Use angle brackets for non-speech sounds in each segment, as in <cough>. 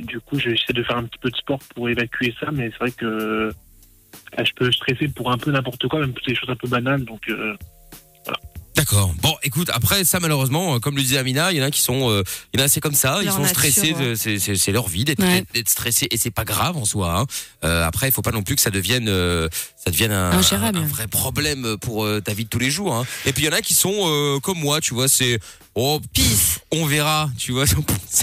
du coup, j'essaie de faire un petit peu de sport pour évacuer ça, mais c'est vrai que ah, je peux stresser pour un peu n'importe quoi, même pour des choses un peu banales. Donc, euh, D'accord. Bon, écoute, après ça malheureusement, euh, comme le disait Amina, il y en a qui sont, euh, il y en a c'est comme ça, ils sont nature, stressés, ouais. c'est- c'est c'est leur vie d'être Ouais. d'être stressé et c'est pas grave en soi. hein. Euh, après, il faut pas non plus que ça devienne, euh, ça devienne un, Ingérable. un vrai problème pour euh, ta vie de tous les jours. hein. Et puis il y en a qui sont euh, comme moi, tu vois, c'est oh pisse, on verra, tu vois. <laughs> c'est-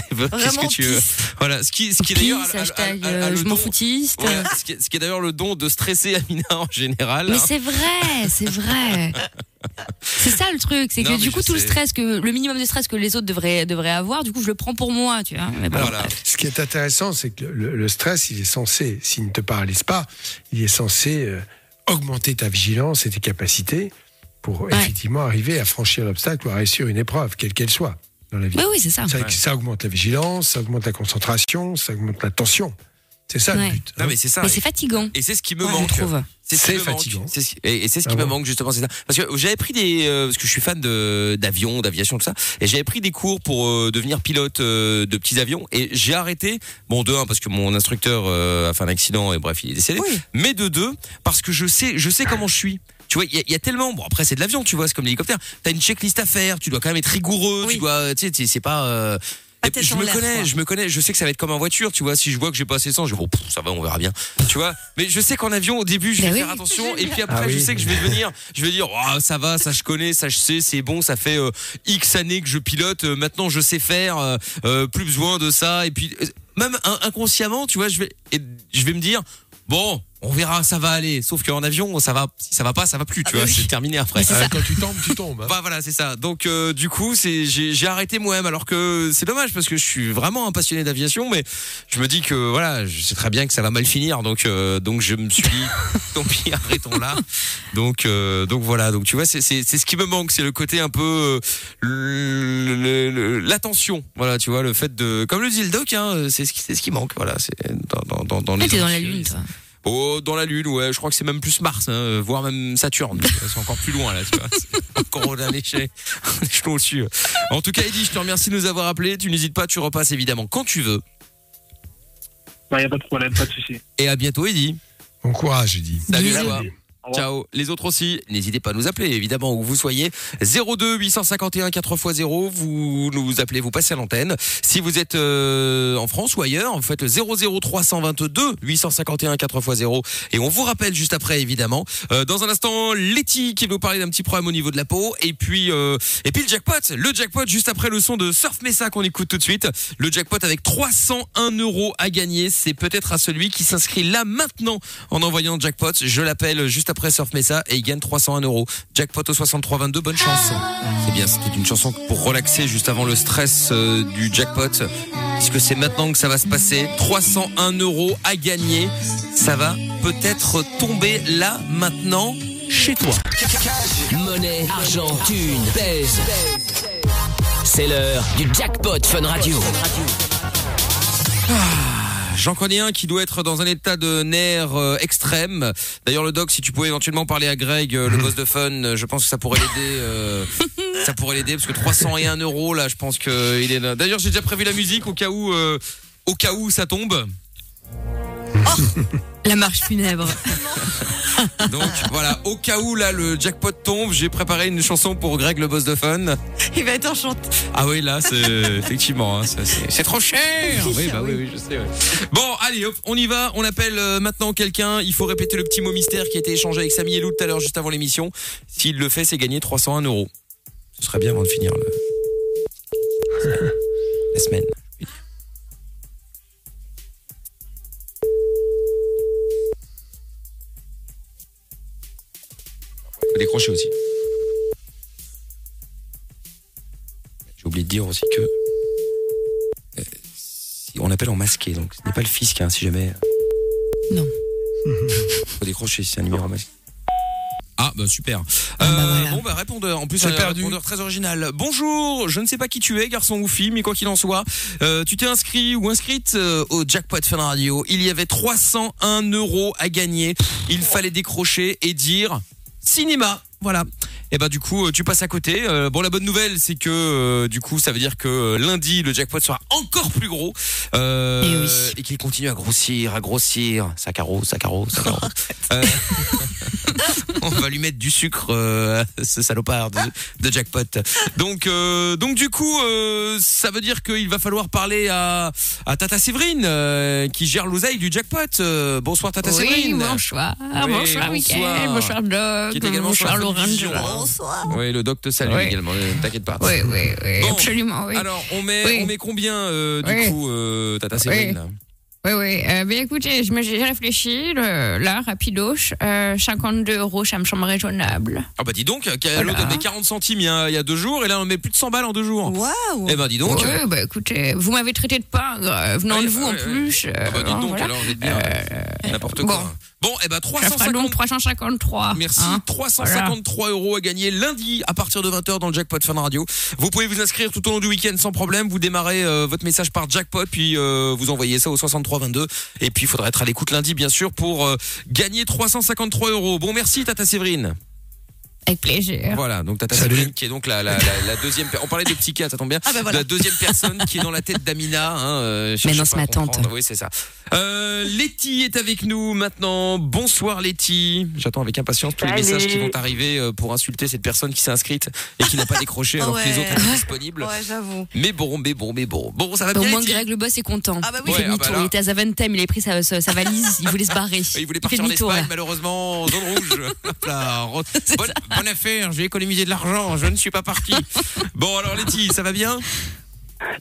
Qu'est-ce Vraiment que tu veux pisse. Voilà, ce qui, ce qui est d'ailleurs, je m'en foutiste. Voilà, ce qui est, d'ailleurs le don de stresser Amina en général. Mais hein. c'est vrai, c'est vrai. <laughs> C'est ça le truc, c'est que du coup tout le stress que le minimum de stress que les autres devraient devraient avoir, du coup je le prends pour moi, tu vois. Mais bon, Voilà. Ce qui est intéressant, c'est que le, le stress, il est censé, s'il ne te paralyse pas, il est censé euh, augmenter ta vigilance et tes capacités pour effectivement arriver à franchir l'obstacle ou à réussir une épreuve, quelle qu'elle soit, dans la vie. Oui oui c'est ça. Ça, Ouais. ça augmente la vigilance, ça augmente la concentration, ça augmente la tension. C'est ça Ouais. le but. Non hein. mais c'est ça. Mais c'est fatigant. Et c'est ce qui me Ouais, je manque. trouve. C'est me manque. fatigant. C'est ce qui- et et c'est ce Ah qui me bon manque justement, c'est ça. Parce que j'avais pris des, euh, parce que je suis fan de d'avion, d'aviation, tout ça, et j'avais pris des cours pour euh, devenir pilote euh, de petits avions, et j'ai arrêté. Bon, de un parce que mon instructeur euh, a fait un accident et bref, il est décédé. Oui. Mais de deux parce que je sais, je sais comment je suis. Tu vois, il y, a- il y a tellement. Bon, après c'est de l'avion, tu vois, c'est comme l'hélicoptère. T'as une checklist à faire, tu dois quand même être rigoureux, Oui. tu dois, tu sais, tu sais, c'est pas. euh, je me connais, quoi. je me connais, je sais que ça va être comme en voiture, tu vois. Si je vois que j'ai pas assez de sang, je vais bon, pff, ça va, on verra bien, tu vois. Mais je sais qu'en avion, au début, je vais oui. faire attention, et puis après, Ah oui. je sais que je vais venir, je vais dire, oh, ça va, ça je connais, ça je sais, c'est bon, ça fait euh, X années que je pilote, euh, maintenant je sais faire, euh, euh, plus besoin de ça, et puis euh, même in- inconsciemment, tu vois, je vais, et je vais me dire, bon, on verra, ça va aller. Sauf qu'en avion, ça va, si ça va pas, ça va plus, tu vois, c'est terminé <laughs> après. Ah, quand tu tombes, tu tombes. hein. Bah voilà, c'est ça. Donc euh, du coup, c'est j'ai arrêté moi-même alors que c'est dommage parce que je suis vraiment un passionné d'aviation mais je me dis que voilà, je sais très bien que ça va mal finir donc euh, donc je me suis dit <laughs> tant pis, arrêtons là. Donc euh, donc voilà, donc tu vois c'est ce qui me manque, c'est le côté un peu euh, l'attention. Voilà, tu vois, le fait de comme le dit le doc hein, c'est ce qui c'est ce qui manque, voilà, c'est dans dans dans, dans Ah, les t'es dans la lune toi. Oh, dans la Lune, ouais. Je crois que c'est même plus Mars, hein, voire même Saturne. <laughs> C'est encore plus loin, là, tu vois. Encore un échelle, un échelon au-dessus. En tout cas, Eddie, je te remercie de nous avoir appelés. Tu n'hésites pas, tu repasses évidemment quand tu veux. il n'y a pas de problème, pas de souci. Et à bientôt, Eddie. Bon courage, j'ai dit. Salut à toi. Ciao. Les autres aussi, n'hésitez pas à nous appeler, évidemment, où vous soyez. 02 851 4x0, vous nous appelez, vous passez à l'antenne. Si vous êtes euh, en France ou ailleurs, vous faites le 00 322 851 4x0 et on vous rappelle juste après, évidemment. Euh, dans un instant, Letty qui va vous parler d'un petit problème au niveau de la peau et puis euh, et puis le jackpot, le jackpot juste après le son de Surf Mesa qu'on écoute tout de suite. Le jackpot avec 301 euros à gagner, c'est peut-être à celui qui s'inscrit là maintenant en envoyant jackpot. Je l'appelle juste après Surf Mesa et il gagne 301 euros. Jackpot au 6322, bonne chance. C'est bien, c'était une chanson pour relaxer juste avant le stress euh, du jackpot. Puisque c'est maintenant que ça va se passer? 301 euros à gagner. Ça va peut-être tomber là maintenant chez toi. Monnaie, argent, thune, pèse. C'est l'heure du jackpot Fun Radio. J'en connais un qui doit être dans un état de nerf euh, extrême. D'ailleurs, le doc, si tu pouvais éventuellement parler à Greg, euh, le boss de fun, je pense que ça pourrait l'aider. euh, ça pourrait l'aider parce que 301 euros là, je pense que il est là. D'ailleurs, j'ai déjà prévu la musique au cas où, euh, au cas où ça tombe. La marche funèbre. Donc voilà, au cas où là le jackpot tombe, j'ai préparé une chanson pour Greg, le boss de fun. Il va être enchanté. Ah oui, là, c'est <laughs> effectivement, hein, ça, c'est c'est trop cher. Oui, bah oui, oui, je sais. ouais. Bon, allez, hop, on y va. On appelle euh, maintenant quelqu'un. Il faut répéter le petit mot mystère qui a été échangé avec Samy et Lou tout à l'heure, juste avant l'émission. S'il le fait, c'est gagner 301 euros. Ce serait bien avant de finir le... la semaine. Faut décrocher aussi. Oublié de dire aussi que euh, on appelle en masqué, donc ce n'est pas le fisc, hein, si jamais. Non. <laughs> Faut décrocher si c'est un numéro masqué. Ah bah super. Ah, bah, Euh, voilà. Bon bah répondeur. En plus un perdu. répondeur très original. Bonjour. Je ne sais pas qui tu es, garçon ou fille, mais quoi qu'il en soit, euh, tu t'es inscrit ou inscrite euh, au jackpot Fun Radio. Il y avait 301 euros à gagner. Il fallait décrocher et dire cinéma. Voilà. Et ben du coup, euh, tu passes à côté. Euh, bon, la bonne nouvelle, c'est que euh, du coup, ça veut dire que euh, lundi, le jackpot sera encore plus gros euh, Eh oui. et qu'il continue à grossir, à grossir. Ça carreau. <laughs> Euh, <laughs> on va lui mettre du sucre, euh, à ce salopard de, de jackpot. Donc, euh, donc du coup, euh, ça veut dire qu'il va falloir parler à, à Tata Séverine, euh, qui gère l'oseille du jackpot. Euh, bonsoir Tata Oui, Séverine. bonsoir. Oui, bonsoir, bonsoir. Mickaël. Bonsoir, Doc. Qui est également sur bonsoir, la Laurent. Hein. Oui, le doc te salue Oui. également. Ne t'inquiète pas. Oui, oui, oui, Bon. absolument, oui. Alors, on met, Oui. on met combien euh, du Oui. coup, euh, Tata Séverine là? Oui, oui. Euh, écoutez, je me- j'ai réfléchi, le- là, rapidos. Euh, 52 euros, ça me semble raisonnable. Ah bah dis donc, euh, Voilà. l'autre avait 40 centimes il y, a, il y a deux jours et là on met plus de 100 balles en deux jours. Waouh Eh ben dis donc. Oui, bah écoutez, vous m'avez traité de pingre, euh, venant de vous en plus. euh, Ah bah dis donc, voilà. alors on est bien. N'importe bon. quoi. Bon, eh ben Ça fera 350 donc 353. Merci. hein. 353 euros à gagner lundi à partir de 20h dans le jackpot Fun Radio. Vous pouvez vous inscrire tout au long du week-end sans problème. Vous démarrez euh, votre message par jackpot puis euh, vous envoyez ça au 6322 et puis il faudra être à l'écoute lundi bien sûr pour euh, gagner 353 euros. Bon merci Tata Séverine. Avec plaisir. Voilà donc Tata Salut. Séverine qui est donc la, la, la, la deuxième. On parlait de petit cas, ça tombe bien. Ah bah voilà. La deuxième personne qui est dans la tête d'Amina. Hein, euh, cherchez non, c'est ma tante. Oui c'est ça. Euh, Letty est avec nous maintenant. Bonsoir Letty. J'attends avec impatience tous les Salut. messages qui vont arriver euh, pour insulter cette personne qui s'est inscrite et qui n'a pas décroché <laughs> alors que les autres étaient disponibles. Ouais, j'avoue. Mais bon, mais bon, mais bon. Bon, ça va Au bien moins, Letty Greg le boss est content. Ah bah oui. Il fait Ouais, ah bah. Il était à Zaventem, il avait pris sa, sa- sa valise, il voulait se barrer. <laughs> Il voulait partir en demi-tour, Espagne, malheureusement, zone rouge. <laughs> Hop là, bonne, bonne affaire, j'ai économisé de l'argent, je ne suis pas parti. <laughs> Bon, alors Letty, ça va bien?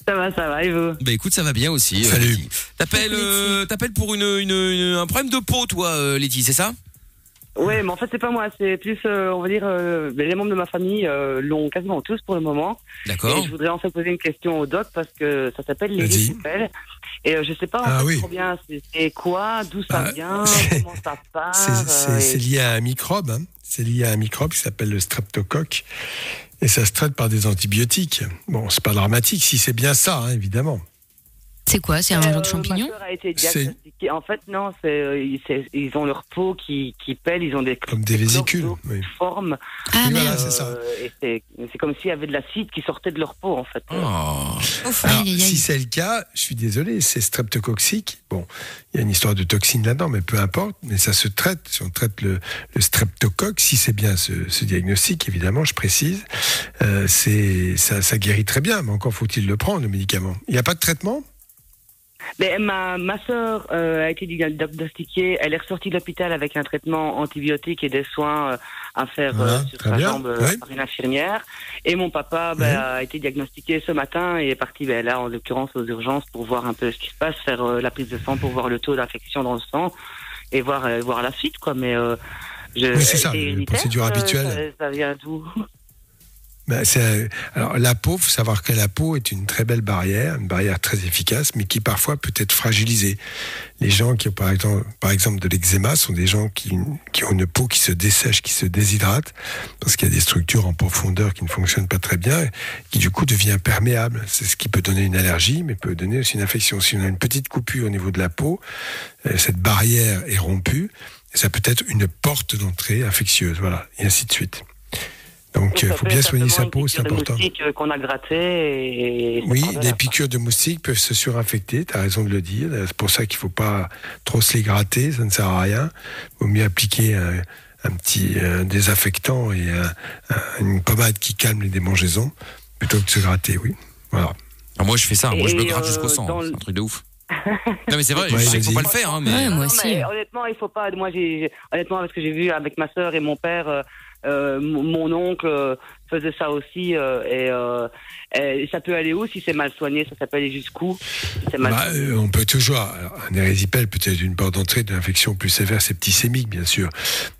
Ça va, ça va, et vous? Bah écoute, ça va bien aussi. euh, Salut. T'appelles, euh, t'appelles pour une, une, une- un problème de peau, toi, euh, Letty, c'est ça? Ouais, mais en fait, c'est pas moi, c'est plus, euh, on va dire, euh, les membres de ma famille euh, l'ont quasiment tous pour le moment. D'accord. Et je voudrais en fait poser une question au doc parce que ça s'appelle Vas-y. Et euh, je sais pas en Ah fait, oui. trop bien c'est- quoi, d'où ça Ah, vient, <laughs> comment ça part. C'est- euh, et- lié à un microbe. hein. C'est lié à un microbe qui s'appelle le streptocoque. Et ça se traite par des antibiotiques. Bon, c'est pas dramatique si c'est bien ça, hein, évidemment. C'est quoi C'est un Euh, genre de champignon Ma sœur a été C'est- diagnostiquée. En fait, non, c'est euh, ils, c'est- ils ont leur peau qui, qui pèle, ils ont des Comme des vésicules. Oui. formes. Ah, Oui, merde. voilà, c'est ça. Euh, et c'est c'est comme s'il y avait de l'acide qui sortait de leur peau, en fait. Oh. Ouf. Alors, Aïe, aïe, aïe. si c'est le cas, je suis désolé, c'est streptococcique. Bon, il y a une histoire de toxine là-dedans, mais peu importe. Mais ça se traite. Si on traite le, le streptocoque, si c'est bien ce, ce diagnostic, évidemment, je précise, euh, c'est ça, ça guérit très bien. Mais encore faut-il le prendre, le médicament. Il n'y a pas de traitement? Mais ma, ma sœur euh, a été diagnostiquée, elle est ressortie de l'hôpital avec un traitement antibiotique et des soins euh, à faire Voilà, euh, sur très sa bien, jambe ouais. par une infirmière. Et mon papa ben, a été diagnostiqué ce matin et est parti ben, là, en l'occurrence, aux urgences pour voir un peu ce qui se passe, faire la prise de sang pour voir le taux d'infection dans le sang et voir, voir la suite. Quoi. Mais je, Oui, c'est ça, les procédures habituelles. Ça, ça vient d'où? Ben, alors la peau, faut savoir que la peau est une très belle barrière, une barrière très efficace, mais qui parfois peut être fragilisée. Les gens qui ont par exemple, par exemple de l'eczéma sont des gens qui, qui ont une peau qui se dessèche, qui se déshydrate, parce qu'il y a des structures en profondeur qui ne fonctionnent pas très bien, qui du coup devient perméable. C'est ce qui peut donner une allergie, mais peut donner aussi une infection. Si on a une petite coupure au niveau de la peau, euh, cette barrière est rompue, et ça peut être une porte d'entrée infectieuse, voilà, et ainsi de suite. Donc, il Ça faut bien soigner sa peau, c'est important. moustique, euh, qu'on a gratté et, Oui, les piqûres de moustiques peuvent se surinfecter, tu as raison de le dire. C'est pour ça qu'il faut pas trop se les gratter, ça ne sert à rien. Il vaut mieux appliquer un, un petit euh, désinfectant et un- un- une pommade qui calme les démangeaisons plutôt que de se gratter, oui. Voilà. Ah, moi, je fais ça. Moi, je me gratte euh, jusqu'au sang. C'est un truc de ouf. <laughs> non, mais c'est vrai, Ouais, je sais qu'il faut pas le faire, hein, mais. Ouais, moi Non, aussi. mais honnêtement, il faut pas. Moi, j'ai honnêtement parce que j'ai vu avec ma sœur et mon père, euh, euh, mon mon oncle euh, faisait ça aussi euh, et, euh, et ça peut aller où si c'est mal soigné Ça, ça peut aller jusqu'où si c'est mal Bah, euh, on peut toujours. alors, un érésipèle peut être une porte d'entrée d'une infection plus sévère septicémique, bien sûr.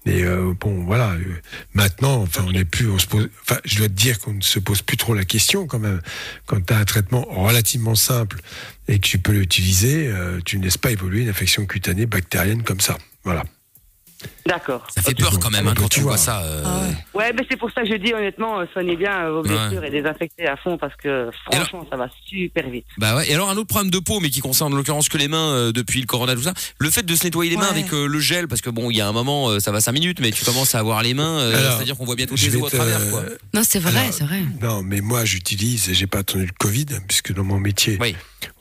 Mais euh, bon, voilà. euh, maintenant, enfin, on n'est plus. On se pose. Enfin, je dois te dire qu'on ne se pose plus trop la question quand même. Quand tu as un traitement relativement simple et que tu peux l'utiliser, euh, tu ne laisses pas évoluer une infection cutanée bactérienne comme ça. Voilà. D'accord. Ça fait peur quand même hein, quand tu vois vois. ça. euh, Ah ouais. Ouais, mais c'est pour ça que je dis honnêtement, euh, soignez bien euh, vos blessures et désinfectez à fond parce que franchement, ça va super vite. Bah ouais. Et alors un autre problème de peau, mais qui concerne en l'occurrence que les mains euh, depuis le corona tout ça. Le fait de se nettoyer les mains avec euh, le gel, parce que bon, il y a un moment, euh, ça va 5 minutes, mais tu commences à avoir les mains, euh, c'est-à-dire qu'on voit bientôt je tes vais os à travers quoi. Non, c'est vrai, c'est vrai. Non, mais moi, j'utilise, et j'ai pas attendu le Covid, puisque dans mon métier, Oui.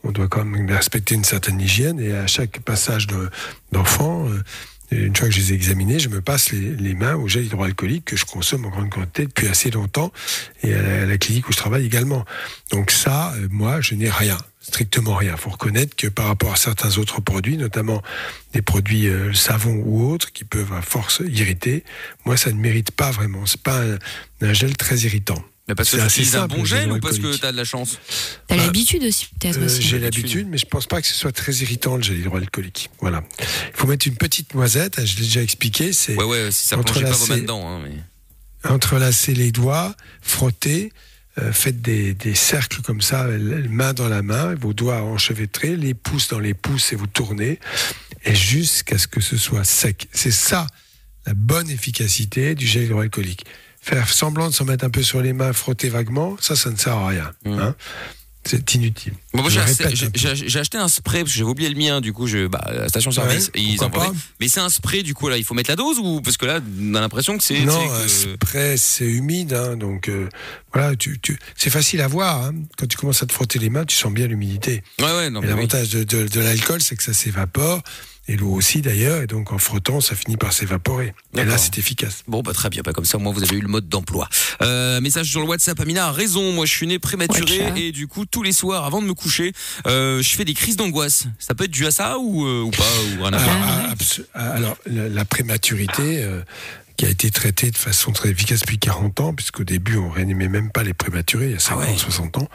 on doit quand même respecter une certaine hygiène, et à chaque passage de- d'enfants, euh, une fois que je les ai examinés, je me passe les, mains au gel hydroalcoolique que je consomme en grande quantité depuis assez longtemps, et à la, clinique où je travaille également. Donc ça, euh, moi, je n'ai rien, strictement rien. Il faut reconnaître que par rapport à certains autres produits, notamment des produits euh, savons ou autres, qui peuvent à force irriter, moi, ça ne mérite pas vraiment. C'est pas un gel très irritant. Mais parce que C'est tu assez utilises un simple, bon gel ou parce que hydroalcoolique. t'as de la chance T'as Bah, l'habitude aussi, peut-être Euh. J'ai l'habitude. l'habitude, mais je pense pas que ce soit très irritant le gel hydroalcoolique. Voilà. Il faut mettre une petite noisette, hein, je l'ai déjà expliqué, c'est Ouais ouais, si ça pas vos mains Entrelacer. dedans. Hein, mais... entrelacer les doigts, frotter, euh, faites des, des cercles comme ça, l- main dans la main, vos doigts enchevêtrés, les pouces dans les pouces et vous tournez, et jusqu'à ce que ce soit sec. C'est ça la bonne efficacité du gel hydroalcoolique. Faire semblant de s'en mettre un peu sur les mains, frotter vaguement, ça, ça ne sert à rien. Mhm. hein. C'est inutile. Bon, moi Je j'ai acheté, un acheté spray parce que j'avais oublié le mien du coup je bah la station service Ouais, ils envoient. pas Mais c'est un spray du coup là il faut mettre la dose ou parce que là on a l'impression que c'est Non, un que- spray, c'est humide, hein, donc euh, voilà, tu, tu, c'est facile à voir. hein. Quand tu commences à te frotter les mains, tu sens bien l'humidité. Ouais oui. l'avantage de, de, de l'alcool, c'est que ça s'évapore, et l'eau aussi d'ailleurs, et donc en frottant, ça finit par s'évaporer. Et là, c'est efficace. Bon bah très bien, bah, comme ça moi vous avez eu le mode d'emploi. Euh, message sur le WhatsApp, Amina a raison, moi je suis né prématuré Ouais, et du coup tous les soirs avant de me coucher, euh, je fais des crises d'angoisse. Ça peut être dû à ça ou, euh, ou pas ou rien à Ah, voir ah, abso- ah, alors, la, la prématurité, euh, qui a été traitée de façon très efficace depuis 40 ans, puisqu'au début, on réanimait même pas les prématurés, il y a 50, Ah ouais. 60 ans.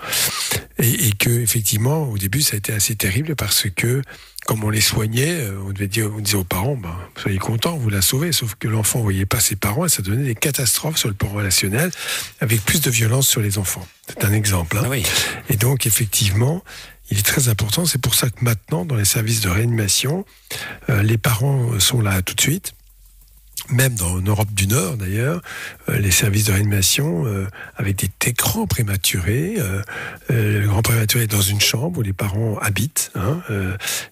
Et, et que, effectivement, au début, ça a été assez terrible parce que, comme on les soignait, euh, on devait dire, on disait aux parents, ben, soyez contents, vous la sauvez. Sauf que l'enfant ne voyait pas ses parents et ça donnait des catastrophes sur le plan relationnel avec plus de violence sur les enfants. C'est un exemple. hein. Ah oui. Et donc, effectivement, il est très important. C'est pour ça que maintenant, dans les services de réanimation, euh, les parents sont là tout de suite. Même dans, en Europe du Nord, d'ailleurs, euh, les services de réanimation euh, avec des, des grands prématurés. euh, euh, le grand prématuré est dans une chambre où les parents habitent hein,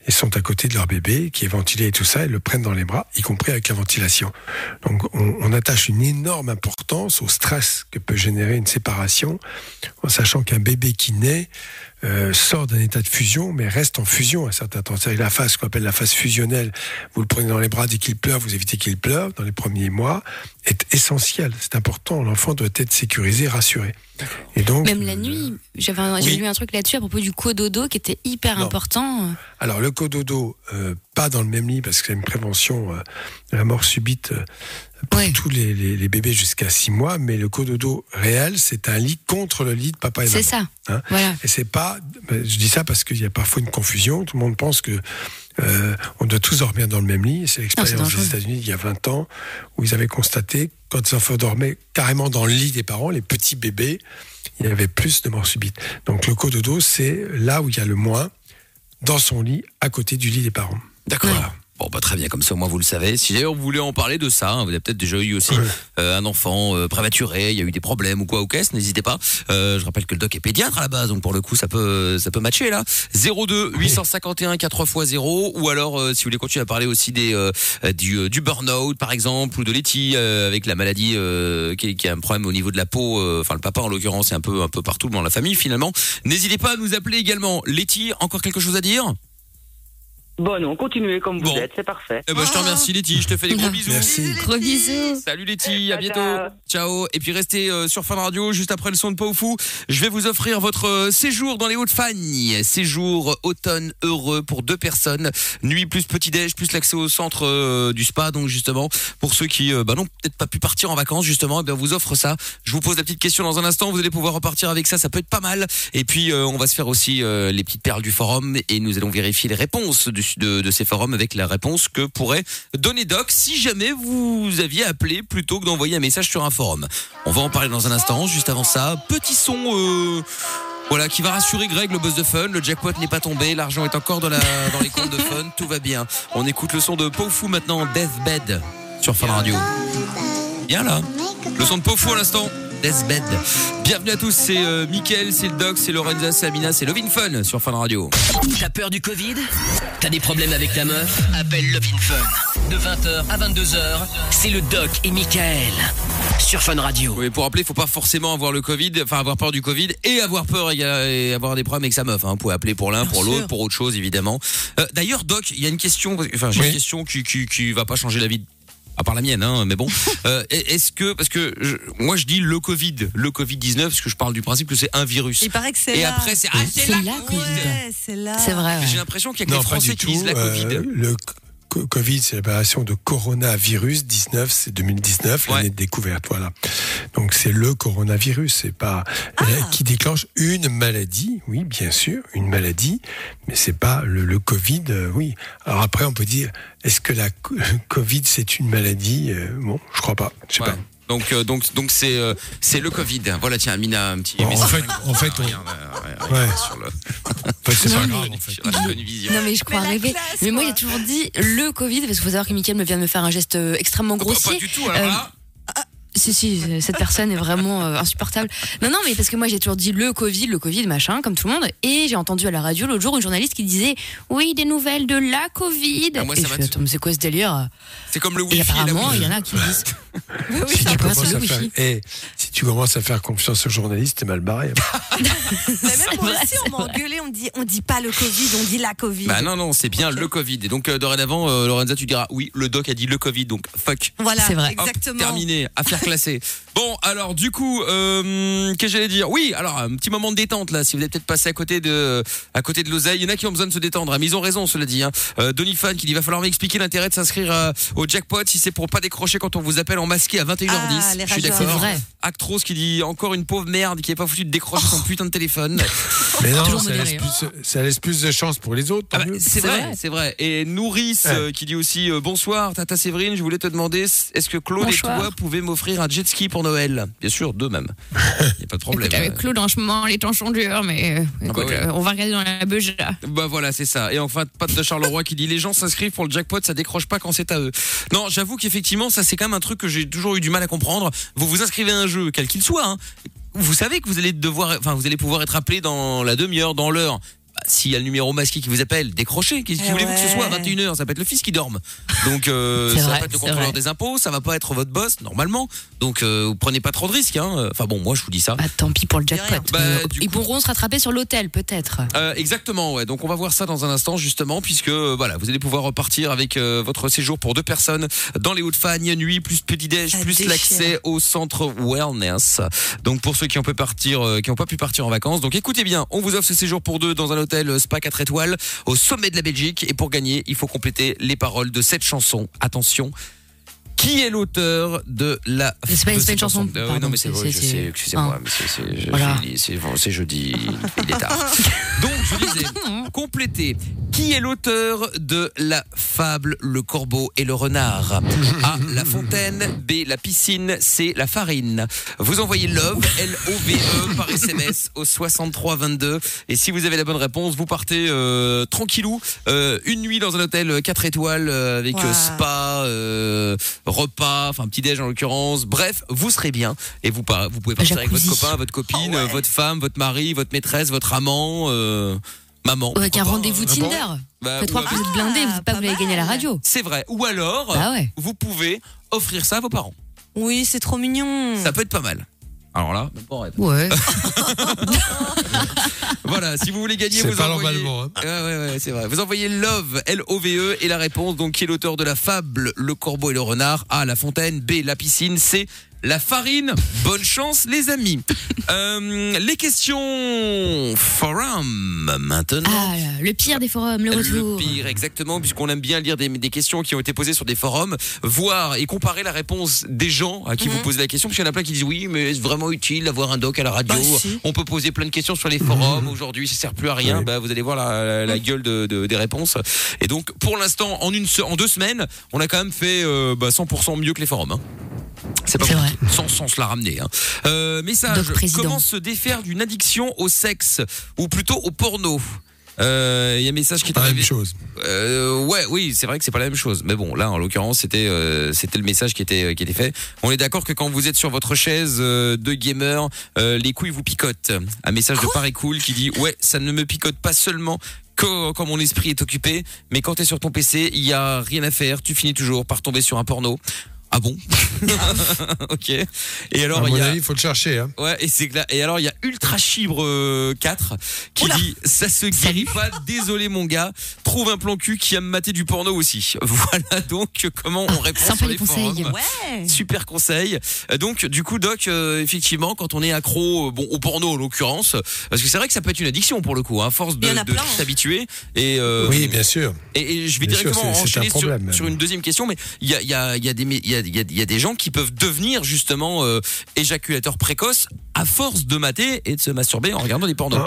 et sont à côté de leur bébé qui est ventilé et tout ça. Ils le prennent dans les bras, y compris avec la ventilation. Donc, on, on attache une énorme importance au stress que peut générer une séparation, en sachant qu'un bébé qui naît euh, sort d'un état de fusion, mais reste en fusion à certains temps. C'est la phase qu'on appelle la phase fusionnelle. Vous le prenez dans les bras dès qu'il pleure, vous évitez qu'il pleure dans les premiers mois, est essentiel. C'est important. L'enfant doit être sécurisé, rassuré. Et donc, Même la euh, nuit, j'avais un- oui. lu un truc là-dessus à propos du cododo qui était hyper Non. important. Alors le cododo, euh, pas dans le même lit parce que c'est une prévention euh, de la mort subite euh, pour tous les, les- les bébés jusqu'à 6 mois, mais le cododo réel, c'est un lit contre le lit de papa et maman. C'est ça. Hein Voilà. Et c'est pas, ben, je dis ça parce qu'il y a parfois une confusion. Tout le monde pense que euh, on doit tous dormir dans le même lit. C'est l'expérience des États-Unis il y a 20 ans où ils avaient constaté quand les enfants dormaient carrément dans le lit des parents, les petits bébés, il y avait plus de morts subites. Donc le cododo, c'est là où il y a le moins dans son lit, à côté du lit des parents. D'accord. Voilà. Bon bah très bien comme ça moi vous le savez. Si d'ailleurs vous voulez en parler de ça, hein, vous avez peut-être déjà eu aussi euh, un enfant euh, prématuré, il y a eu des problèmes ou quoi ou qu'est-ce, n'hésitez pas. Euh, je rappelle que le doc est pédiatre à la base, donc pour le coup ça peut ça peut matcher là. 02 851 4x0 ou alors euh, si vous voulez continuer à parler aussi des euh, du, euh, du burn-out par exemple ou de Letty euh, avec la maladie euh, qui, qui a un problème au niveau de la peau, euh, enfin le papa en l'occurrence c'est un peu un peu partout dans la famille finalement. N'hésitez pas à nous appeler également. Letty, encore quelque chose à dire? Bon, non, continuez comme vous Bon. êtes, c'est parfait. Eh ben je te remercie Letty, je te fais des gros bisous. Merci. Gros bisous. Salut Letty, à bientôt. ciao. Et puis restez euh, sur Fun Radio juste après le son de Pau Fou. Je vais vous offrir votre euh, séjour dans les Hauts-de-Fagne. Séjour automne heureux pour deux personnes. Nuit plus petit déj plus l'accès au centre euh, du spa. Donc justement pour ceux qui euh, bah n'ont peut-être pas pu partir en vacances justement, eh bien on vous offre ça. Je vous pose la petite question dans un instant. Vous allez pouvoir repartir avec ça. Ça peut être pas mal. Et puis euh, on va se faire aussi euh, les petites perles du forum et nous allons vérifier les réponses du- de, ces forums avec la réponse que pourrait donner Doc si jamais vous aviez appelé plutôt que d'envoyer un message sur un forum. On va en parler dans un instant. Juste avant ça, petit son. euh, voilà, qui va rassurer Greg, le boss de Fun. Le jackpot n'est pas tombé, l'argent est encore dans, les comptes de Fun, tout va bien. On écoute le son de Pau Fou maintenant, Deathbed. sur Fun Radio. Bien là. Le son de Pofou à l'instant. Deathbed. Bienvenue à tous, c'est euh, Mickaël, c'est le Doc, c'est Lorenza, c'est Amina, c'est Lovin Fun sur Fun Radio. T'as peur du Covid? T'as des problèmes avec ta meuf? Appelle Love in Fun. De 20h à 22h, c'est le Doc et Michael. Sur Fun Radio. Oui, pour rappeler, il faut pas forcément avoir le Covid, enfin avoir peur du Covid et avoir peur et, et avoir des problèmes avec sa meuf. Hein. Vous pouvez appeler pour l'un, pour l'autre, pour autre chose évidemment. Euh, D'ailleurs, Doc, il y a une question, enfin j'ai Oui. une question qui, qui qui va pas changer la vie. À part la mienne, hein, mais bon. <laughs> Euh, Est-ce que, parce que je- moi je dis le Covid, le Covid 19, parce que je parle du principe que c'est un virus. Il paraît que c'est Et là. après c'est ah c'est la la Covid. Ouais, c'est là. C'est vrai. ouais. J'ai l'impression qu'il y a que Non, les Français qui tout. disent la Covid. Euh, le co- Covid, c'est l'appellation de coronavirus 19, c'est 2019, Ouais. l'année de découverte, voilà. Donc c'est le coronavirus, c'est pas euh, qui déclenche une maladie, oui, bien sûr, une maladie, mais c'est pas le, le Covid, euh, oui. Alors après, on peut dire, est-ce que la co- <laughs> Covid c'est une maladie Euh, Bon, je crois pas, je sais Ouais. pas. Donc euh, donc donc c'est euh, c'est le Covid. Voilà tiens Amina un petit Bon, en fait- en fait, on- Ouais. sur le fait, c'est Non, pas mais- grave, en fait. Non mais je crois Mais rêver. classe, mais moi j'ai toujours dit le Covid parce qu'il faut savoir que Mickaël me vient de me faire un geste euh, extrêmement Oh, Pas- grossier. Pas du tout alors Euh, là. Si, si, cette personne est vraiment euh, insupportable. Non, non, mais parce que moi j'ai toujours dit le Covid, le Covid, machin, comme tout le monde. Et j'ai entendu à la radio l'autre jour une journaliste qui disait Oui, des nouvelles de la Covid. Ah, moi, et ça je m'a fais, tué. Attends, mais c'est quoi ce délire? C'est comme le wifi et apparemment, il y en a qui <laughs> me Si tu, commences à faire, eh, si tu commences à faire confiance aux journalistes, t'es mal barré. <laughs> Mais même moi aussi, on m'a engueulé, on dit, on dit pas le Covid, on dit la Covid. Bah non non c'est bien le Covid. Et donc euh, dorénavant euh, Lorenza tu diras oui le doc a dit le Covid donc fuck. Voilà, C'est vrai. Hop, exactement. terminé, affaire classée. <laughs> bon, alors du coup, euh, qu'est-ce que j'allais dire? Oui, alors un petit moment de détente là. Si vous avez peut-être passé à côté de, à côté de l'oseille, il y en a qui ont besoin de se détendre. hein, mais ils ont raison, cela dit. Hein. Euh, Donny Fan qui dit va falloir m'expliquer l'intérêt de s'inscrire euh, au jackpot si c'est pour pas décrocher quand on vous appelle en masqué à 21h10. Ah, les Je suis rageurs. C'est d'accord. vrai. Actros qui dit encore une pauvre merde qui est pas foutu de décrocher son putain de téléphone. <laughs> Mais non, Toujours ça laisse, plus, ça laisse plus de chance pour les autres. Ah bah, c'est vrai, vrai. c'est vrai. Et Nourrice Ouais. euh, qui dit aussi euh, bonsoir Tata Séverine, je voulais te demander est-ce que Claude Bonsoir. et toi pouvaient m'offrir un jet ski pour Noël Bien sûr, deux même. Il n'y a pas de problème. Écoute, avec Claude, en ce moment, les temps sont durs, mais euh, écoute, bah oui. euh, on va regarder dans la beja. Bah voilà, c'est ça. Et enfin, Pat de Charleroi qui dit les gens s'inscrivent pour le jackpot, ça décroche pas quand c'est à eux. Non, j'avoue qu'effectivement, ça c'est quand même un truc que j'ai toujours eu du mal à comprendre. Vous vous inscrivez à un jeu, quel qu'il soit. hein. Vous savez que vous allez devoir, enfin, vous allez pouvoir être appelé dans la demi-heure, dans l'heure. S'il y a le numéro masqué qui vous appelle, décrochez. Qu'est-ce que Eh voulez-vous que ce soit à ouais. 21h Ça peut être le fils qui dorme. Donc, euh, <laughs> ça va pas être le contrôleur des impôts, ça va pas être votre boss, normalement. Donc, euh, vous prenez pas trop de risques. Hein. Enfin bon, moi je vous dis ça. Bah, tant pis pour le jackpot. Bah, Ils coup- pourront se rattraper sur l'hôtel, peut-être. Euh, exactement, ouais. Donc on va voir ça dans un instant justement, puisque voilà, vous allez pouvoir repartir avec euh, votre séjour pour deux personnes dans les Hauts-de-Fagne, nuit plus petit déj, Ça plus l'accès au centre wellness. Donc pour ceux qui ont pu partir, euh, qui n'ont pas pu partir en vacances, donc écoutez bien, on vous offre ce séjour pour deux dans un hôtel euh, spa 4 étoiles au sommet de la Belgique. Et pour gagner, il faut compléter les paroles de cette chanson. Attention. Qui est l'auteur de la C'est pas- de c'est pas cette une chanson, Euh, pardon, non mais c'est vrai, je sais, excusez-moi, hein. mais c'est c'est- je- Voilà. je- c'est bon, c'est jeudi, il est tard. <laughs> Donc je disais, complétez. Qui est l'auteur de la fable Le Corbeau et le Renard? A. La fontaine, B. La piscine, C. La farine. Vous envoyez Love, L-O-V-E, par SMS au 6322. Et si vous avez la bonne réponse, vous partez euh, tranquillou, euh, une nuit dans un hôtel 4 étoiles euh, avec Wow. euh, spa, euh, repas, enfin petit déj en l'occurrence. Bref, vous serez bien et vous, par- vous pouvez partir avec votre copain, votre copine, Oh ouais. euh, votre femme, votre mari, votre maîtresse, votre amant, euh, maman. Avec un rendez-vous euh, Tinder. bah, Faites ou croire que avec- vous êtes blindé, vous, pas pas vous l'avez gagné à la radio. C'est vrai. Ou alors, Bah ouais. vous pouvez offrir ça à vos parents. Oui, c'est trop mignon. Ça peut être pas mal. Alors là. Ouais. <laughs> Voilà, si vous voulez gagner, C'est vous pas envoyez. normalement, hein. Ouais, ouais, ouais, c'est vrai. Vous envoyez Love, L-O-V-E, et la réponse, donc, qui est l'auteur de la fable Le Corbeau et le Renard A. La fontaine, B. La piscine, C. La farine. Bonne chance, les amis. <laughs> Euh, les questions forum maintenant. Ah, le pire des forums, le Le retour. pire, exactement, puisqu'on aime bien lire des, des questions qui ont été posées sur des forums, voir et comparer la réponse des gens à qui Mhm. vous posez la question, parce qu'il y en a plein qui disent oui, mais est-ce vraiment utile d'avoir un doc à la radio? Bah, si. On peut poser plein de questions sur les forums, aujourd'hui ça sert plus à rien, Oui. bah, vous allez voir la, la- la gueule de, de- des réponses. Et donc, pour l'instant, en, une, se- en deux semaines, on a quand même fait euh, bah, 100% mieux que les forums. hein. C'est pas vrai. sans, sans se la ramener. Hein. Euh, message, comment se défaire d'une addiction au sexe, ou plutôt au porno Euh, Il y a un message qui est Pas la même arrivé. chose. Euh, ouais, oui, c'est vrai que c'est pas la même chose. Mais bon, là, en l'occurrence, c'était euh, c'était le message qui était qui était fait. On est d'accord que quand vous êtes sur votre chaise euh, de gamer, euh, les couilles vous picotent. Un message de Paris Cool qui dit ouais, ça ne me picote pas seulement que quand mon esprit est occupé, mais quand t'es sur ton PC, il y a rien à faire. Tu finis toujours par tomber sur un porno. Ah bon <laughs> Ok. Et alors il y a avis, il faut le chercher. Hein. Ouais, et c'est clair. Et alors, il y a Ultra Chibre euh, 4 qui dit Ça se guérit pas, désolé mon gars, trouve un plan cul qui a maté du porno aussi. <laughs> Voilà donc comment on répond sympa sur les les conseils. Ouais. Super conseil. Euh, Donc, du coup, Doc, euh, effectivement, quand on est accro, euh, bon, au porno en l'occurrence, parce que c'est vrai que ça peut être une addiction pour le coup, hein, à force de, Il y en a de plein, hein. s'habituer. Et euh, Oui, bien sûr. et, et je vais Bien directement un enchaîner sur, une deuxième question, mais il y a, il y, a, il y, a des- il y, a, il y a- des gens qui peuvent devenir justement euh, éjaculateurs précoces à force de mater et de se masturber en regardant des pornos.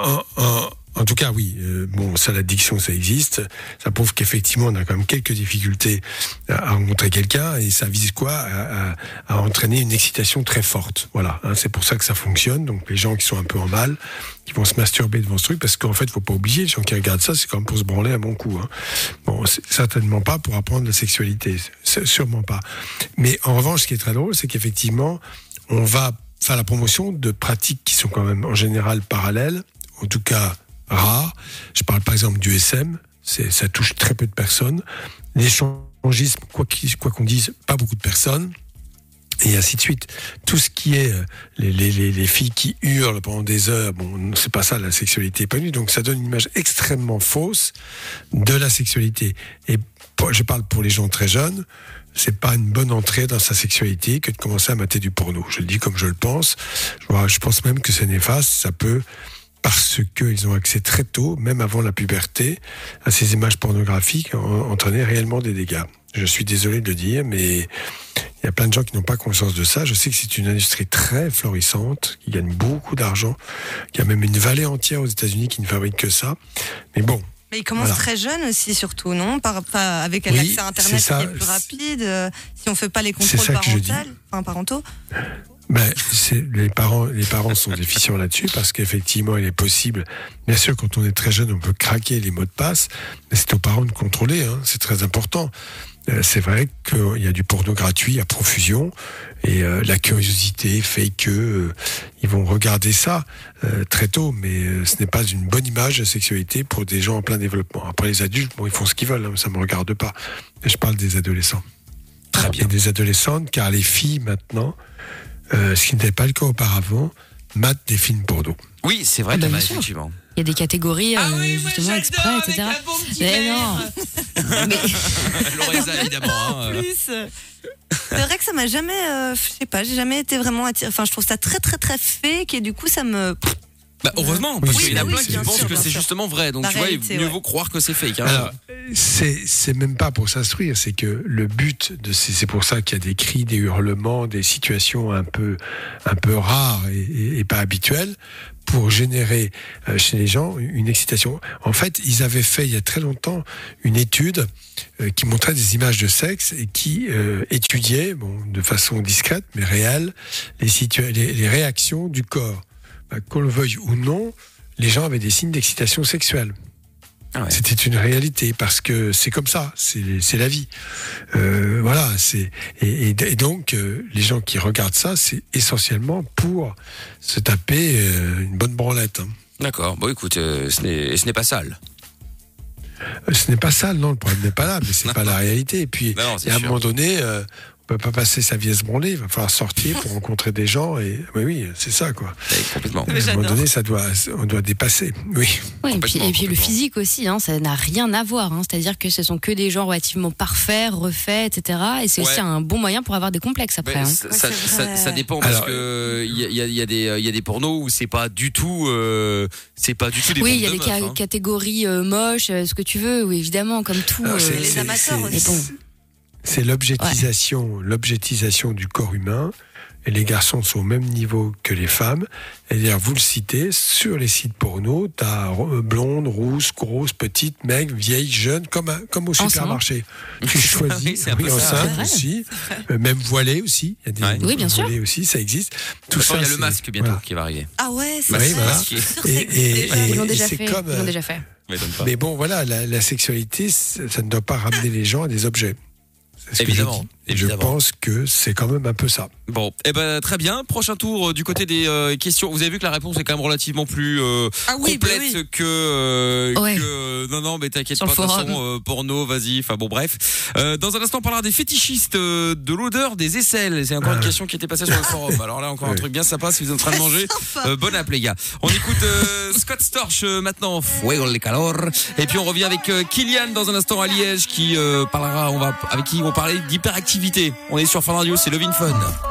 En tout cas, oui. Euh, bon, ça, l'addiction, ça existe. Ça prouve qu'effectivement, on a quand même quelques difficultés à, à rencontrer quelqu'un et ça vise quoi? À, à- à entraîner une excitation très forte. Voilà. hein, c'est pour ça que ça fonctionne. Donc, les gens qui sont un peu en mal, qui vont se masturber devant ce truc, parce qu'en fait, faut pas oublier, les gens qui regardent ça, c'est quand même pour se branler un bon coup. Hein. Bon, certainement pas pour apprendre la sexualité. Sûrement pas. Mais en revanche, ce qui est très drôle, c'est qu'effectivement, on va faire la promotion de pratiques qui sont quand même en général parallèles, en tout cas rares. Je parle par exemple du SM, ça touche très peu de personnes. L'échangisme, quoi qu'on dise, pas beaucoup de personnes. Et ainsi de suite. Tout ce qui est euh, les, les, les, les filles qui hurlent pendant des heures, bon, c'est pas ça la sexualité épanouie. Donc ça donne une image extrêmement fausse de la sexualité. Et je parle pour les gens très jeunes, c'est pas une bonne entrée dans sa sexualité que de commencer à mater du porno. Je le dis comme je le pense. Je pense même que c'est néfaste. Ça peut, parce qu'ils ont accès très tôt, même avant la puberté, à ces images pornographiques, en- entraîner réellement des dégâts. Je suis désolé de le dire, mais il y a plein de gens qui n'ont pas conscience de ça. Je sais que c'est une industrie très florissante, qui gagne beaucoup d'argent. Il y a même une vallée entière aux États-Unis qui ne fabrique que ça. Mais bon, Mais il commence Voilà. très jeune aussi, surtout, non? Par, Avec Oui, l'accès à Internet ça. qui est plus rapide. euh, si on fait pas les contrôles enfin, parentaux. Ben, les parents, les parents sont déficients là-dessus parce qu'effectivement, il est possible. Bien sûr, quand on est très jeune, on peut craquer les mots de passe, mais c'est aux parents de contrôler. Hein, c'est très important. Euh, c'est vrai qu'il y a du porno gratuit à profusion et euh, la curiosité fait que euh, ils vont regarder ça très tôt, mais ce n'est pas une bonne image de sexualité pour des gens en plein développement. Après, les adultes, bon, ils font ce qu'ils veulent, hein, ça me regarde pas. Je parle des adolescents. Très bien. Et des adolescentes, car les filles maintenant, euh, ce qui n'était pas le cas auparavant, matent des films porno. Oui, c'est vrai, Ah bah, Thomas, effectivement. Il y a des catégories, euh, justement, exprès, etc. Mais non. <laughs> Mais- <laughs> évidemment. hein, euh. plus. C'est vrai que ça m'a jamais, euh, je sais pas, j'ai jamais été vraiment attirée. Enfin, je trouve ça très très très fake et du coup ça me. Bah, heureusement, parce Oui, qu'il y en a bah oui, plein qui pensent que c'est justement vrai. Donc, La tu vois, réalité, mieux ouais. vaut croire que c'est fake. hein. Alors, c'est même pas pour s'instruire, c'est que le but de ces- c'est pour ça qu'il y a des cris, des hurlements, des situations un peu un peu rares et, pas habituelles pour générer euh, chez les gens une excitation. En fait, ils avaient fait il y a très longtemps une étude euh, qui montrait des images de sexe et qui euh, étudiait, bon, de façon discrète mais réelle, les réactions du corps. Bah, Qu'on le veuille ou non, les gens avaient des signes d'excitation sexuelle. Ah ouais. C'était une réalité parce que c'est comme ça, c'est la vie. Euh, voilà, c'est et, et- et donc euh, les gens qui regardent ça, c'est essentiellement pour se taper euh, une bonne branlette. hein. D'accord. Bon, écoute, ce n'est ce n'est pas sale. Ce n'est pas ça, non, le problème n'est pas là, mais c'est <laughs> pas la réalité. Et puis, Non, non, c'est et à un moment donné, on peut pas passer sa vie à se branler, il va falloir sortir pour rencontrer des gens. Et oui, oui, c'est ça, quoi. À un moment donné, ça doit, on doit dépasser. Oui. Et puis, Complètement, et puis le physique aussi, hein, ça n'a rien à voir. hein. C'est-à-dire que ce sont que des gens relativement parfaits, refaits, etc. Et c'est aussi un bon moyen pour avoir des complexes après. Hein. ça, dépend parce Alors, que il y a, il y a- il y a des il y a des pornos où c'est pas du tout euh, c'est pas du tout des Oui, il y a de des meufs, ca- hein. catégories euh, moches, euh, ce que tu veux, oui, évidemment, comme tout. Alors, euh, c'est- les amateurs aussi. C'est l'objectisation, l'objectisation du corps humain. Et les garçons sont au même niveau que les femmes. D'ailleurs, vous le citez, sur les sites porno, t'as euh, blonde, rousse, grosse, petite, maigre, vieille, jeune, comme, un- comme au Enceinte. supermarché. <laughs> Tu Oui, choisis, oui, ça. enceinte aussi, euh, même voilée aussi. Il y a des Ouais. Oui, bien sûr. voilées aussi, ça existe. Tout ça, il y a le masque bientôt voilà. qui va arriver. Ah ouais, c'est Oui, vrai. voilà. Et- et- déjà. et- Ils l'ont déjà c'est fait. comme, Ils l'ont déjà fait. m'étonne pas. Mais bon, voilà, la, la sexualité, ça ça ne doit pas ramener les gens à des objets. Évidemment. Et Je évidemment. pense que c'est quand même un peu ça. Bon, eh ben très bien. Prochain tour euh, du côté des euh, questions. Vous avez vu que la réponse est quand même relativement plus euh, Ah oui, bah complète oui. que euh, Ouais. que non non mais t'inquiète pas de façon euh, porno vas-y enfin bon bref Euh, dans un instant on parlera des fétichistes euh, de l'odeur des aisselles c'est encore une question qui était passée sur le forum alors là encore un <laughs> truc bien sympa si vous êtes en train de <laughs> manger euh, bonne app les gars on écoute euh, Scott Storch euh, maintenant Fuego le calor et puis on revient avec euh, Kylian dans un instant à Liège qui euh, parlera on va avec qui on va parler d'hyperactivité. On est sur Fun Radio c'est Love in Fun